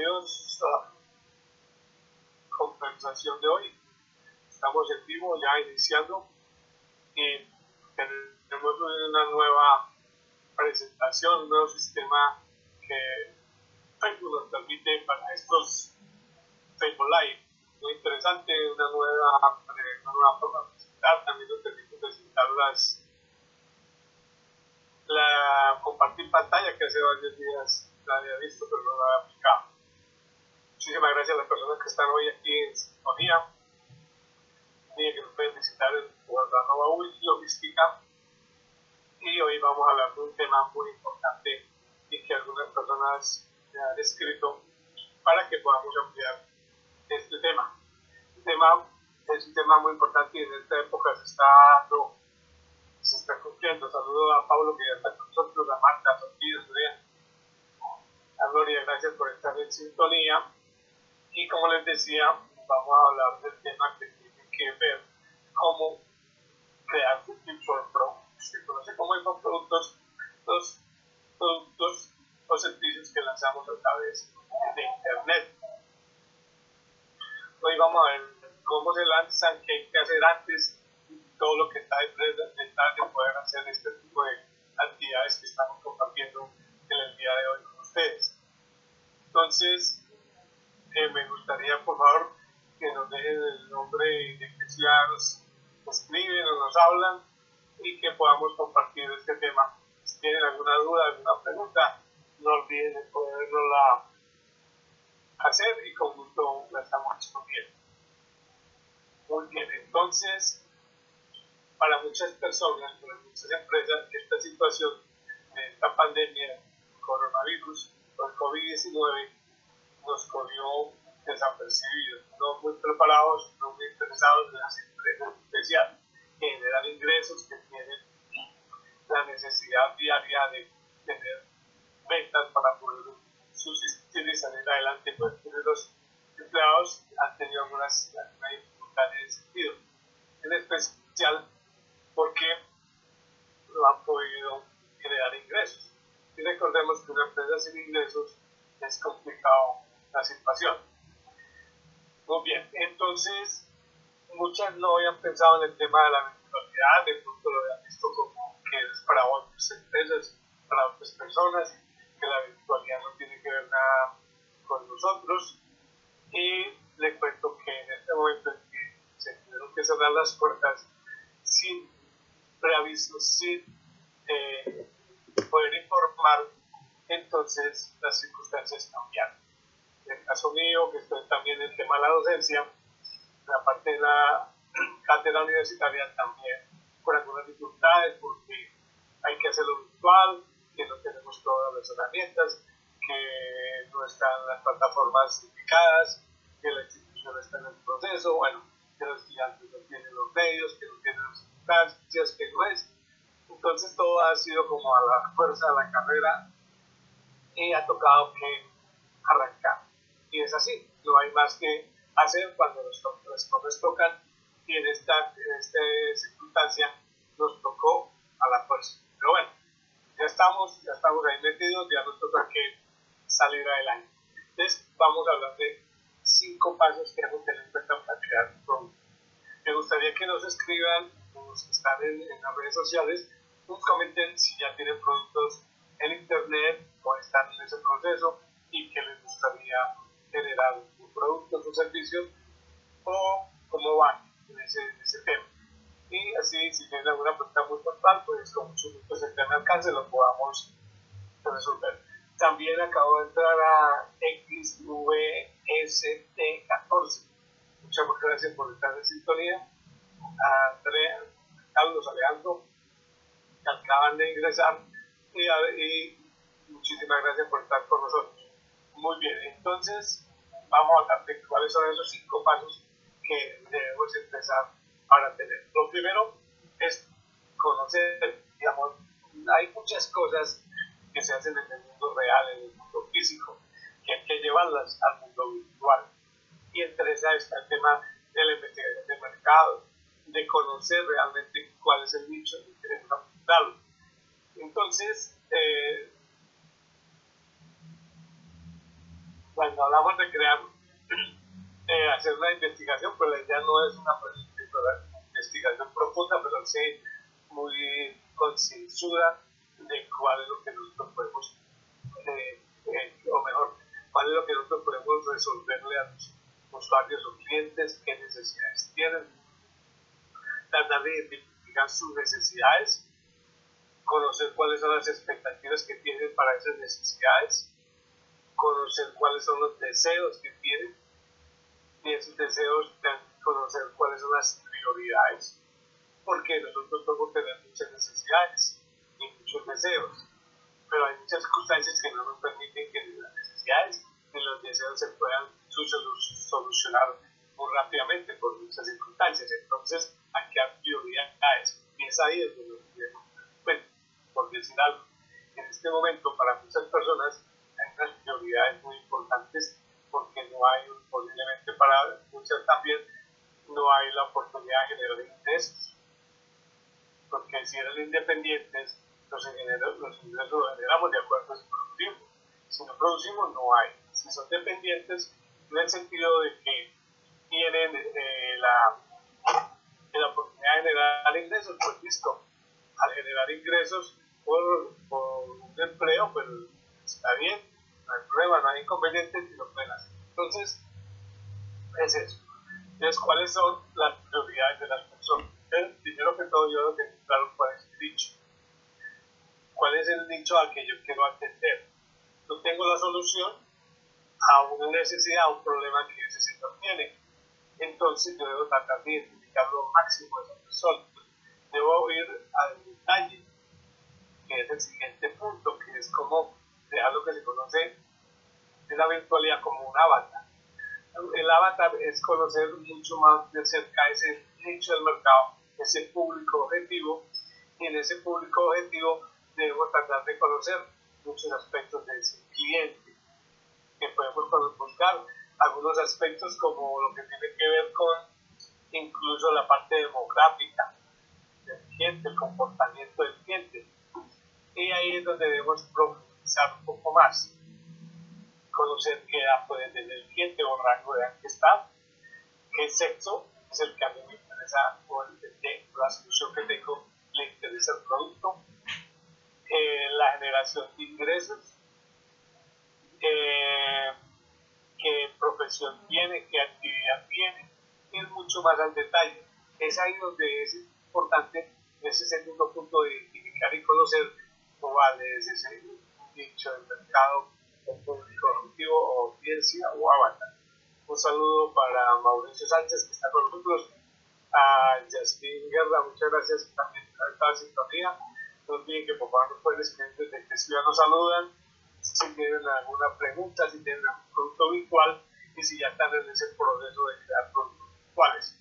bienvenidos a la conversación de hoy. Estamos en vivo ya iniciando y tenemos una nueva presentación, un nuevo sistema que Facebook nos permite para estos Facebook Live. Muy interesante, una nueva, una nueva forma de presentar, también nos permite presentar las, la compartir pantalla que hace varios días la había visto, pero no la había aplicado. Muchísimas gracias a las personas que están hoy aquí en sintonía y que nos pueden visitar en Guardanova Logística. Y hoy vamos a hablar de un tema muy importante y que algunas personas me han escrito para que podamos ampliar este tema. El tema es un tema muy importante y en esta época se está dando, se está cumpliendo. Saludo a Pablo que ya está con nosotros, a Marta, a Sofía, a Gloria, gracias por estar en sintonía. Y como les decía, vamos a hablar del tema que tiene que ver cómo crear Pro. Se conoce como infoproductos, los productos o servicios que lanzamos a través de Internet. Hoy vamos a ver cómo se lanzan, qué hay que hacer antes, todo lo que está detrás de poder hacer este tipo de actividades que estamos compartiendo en el día de hoy con ustedes. Entonces, eh, me gustaría, por favor, que nos dejen el nombre de que ya nos escriben o nos hablan y que podamos compartir este tema. Si tienen alguna duda, alguna pregunta, no olviden de podernosla hacer y con gusto la estamos respondiendo. Muy bien, entonces, para muchas personas, para muchas empresas, esta situación de esta pandemia, coronavirus, el COVID-19 nos cogió desapercibidos, no muy preparados, no muy interesados en las empresas especiales generan ingresos, que tienen la necesidad diaria de tener ventas para poder subsistir y salir adelante. Pues los empleados han tenido algunas, algunas dificultades en ese sentido. En especial porque no han podido generar ingresos y recordemos que una empresa sin ingresos es complicado la situación. Muy bien, entonces muchas no habían pensado en el tema de la virtualidad, de pronto lo habían visto como que es para otras empresas, para otras personas, que la virtualidad no tiene que ver nada con nosotros. Y le cuento que en este momento en que se tuvieron que cerrar las puertas sin preaviso, sin eh, poder informar, entonces las circunstancias cambiaron. En el caso mío, que estoy también en el tema de la docencia, la parte de la cátedra universitaria también con algunas dificultades porque hay que hacerlo virtual, que no tenemos todas las herramientas, que no están las plataformas indicadas, que la institución está en el proceso, bueno, que los estudiantes no tienen los medios, que no tienen las circunstancias, que no es entonces todo ha sido como a la fuerza de la carrera y ha tocado que arrancar. Y es así, no hay más que hacer cuando los, cosas tocan y en esta, en esta circunstancia nos tocó a la fuerza. Pero bueno, ya estamos, ya estamos ahí metidos, ya nos toca que salir adelante. Entonces vamos a hablar de cinco pasos que hemos tenido en cuenta para crear un. Me gustaría que nos escriban, los que están en, en las redes sociales, nos comenten si ya tienen productos en internet o están en ese proceso y que les gustaría generar un producto o servicio o cómo van en ese, tema. Y así, si tienen alguna pregunta muy puntual, pues con mucho gusto se tema alcance lo podamos resolver. También acabo de entrar a XVST14. Muchas gracias por estar en sintonía. A Andrea, Carlos Alejandro, que acaban de ingresar y, muchísimas gracias por estar con nosotros. Muy bien, entonces vamos a hablar de cuáles son esos cinco pasos que debemos empezar para tener. Lo primero es conocer, digamos, hay muchas cosas que se hacen en el mundo real, en el mundo físico, que hay que llevarlas al mundo virtual. Y entre esas está el tema de la investigación de mercado, de conocer realmente cuál es el nicho que queremos apuntarlo. Entonces, eh, cuando hablamos de crear, eh, hacer una investigación, pues la idea no es una investigación profunda, pero sí muy concienzuda de cuál es lo que nosotros podemos, eh, eh, o mejor, cuál es lo que nosotros podemos resolverle a los usuarios o clientes, qué necesidades tienen, tratar de identificar sus necesidades, conocer cuáles son las expectativas que tienen para esas necesidades, conocer cuáles son los deseos que tienen y esos deseos conocer cuáles son las prioridades, porque nosotros podemos tener muchas necesidades y muchos deseos, pero hay muchas circunstancias que no nos permiten que las necesidades y los deseos se puedan solucionar muy rápidamente por muchas circunstancias. Entonces, hay que dar prioridades. Y es ahí donde nos bueno, por decir algo, en este momento para muchas personas unas prioridades muy importantes porque no hay, posiblemente para muchas también, no hay la oportunidad de generar ingresos. Porque si eran independientes, los, ingresos los generamos de acuerdo a si producimos. Si no producimos, no hay. Si son dependientes, en el sentido de que tienen eh, la, la oportunidad de generar ingresos, pues listo. Al generar ingresos por, por un empleo, pues está bien, problema, no hay inconvenientes y lo hacer. Entonces, es eso. Entonces, ¿cuáles son las prioridades de las personas? primero que todo, yo tengo claro cuál es el nicho. ¿Cuál es el nicho al que yo quiero atender? Yo tengo la solución a una necesidad, a un problema que ese sector tiene. Entonces, yo debo tratar de identificar lo máximo de esa persona. Debo ir al detalle, que es el siguiente punto, que es como dejar lo que se conoce en la virtualidad como un avatar. El avatar es conocer mucho más de cerca ese nicho del mercado, ese público objetivo, y en ese público objetivo debemos tratar de conocer muchos aspectos de ese cliente, que podemos buscar algunos aspectos como lo que tiene que ver con incluso la parte demográfica del cliente, el comportamiento del cliente. Y ahí es donde debemos profundizar un poco más conocer qué edad puede tener el cliente o rango de edad que está, qué sexo es el que a mí me interesa o el de la solución que tengo le interesa el producto, eh, la generación de ingresos, eh, qué profesión tiene, qué actividad tiene, ir mucho más al detalle. Es ahí donde es importante ese segundo punto de identificar y conocer cuál es ese nicho del mercado público objetivo o audiencia o avatar. Un saludo para Mauricio Sánchez que está con nosotros, a Jasmine Guerra, muchas gracias también por esta sintonía. No olviden que por favor nos pueden escribir desde que ciudad nos saludan, si tienen alguna pregunta, si tienen algún producto virtual y si ya están en ese proceso de crear productos virtuales.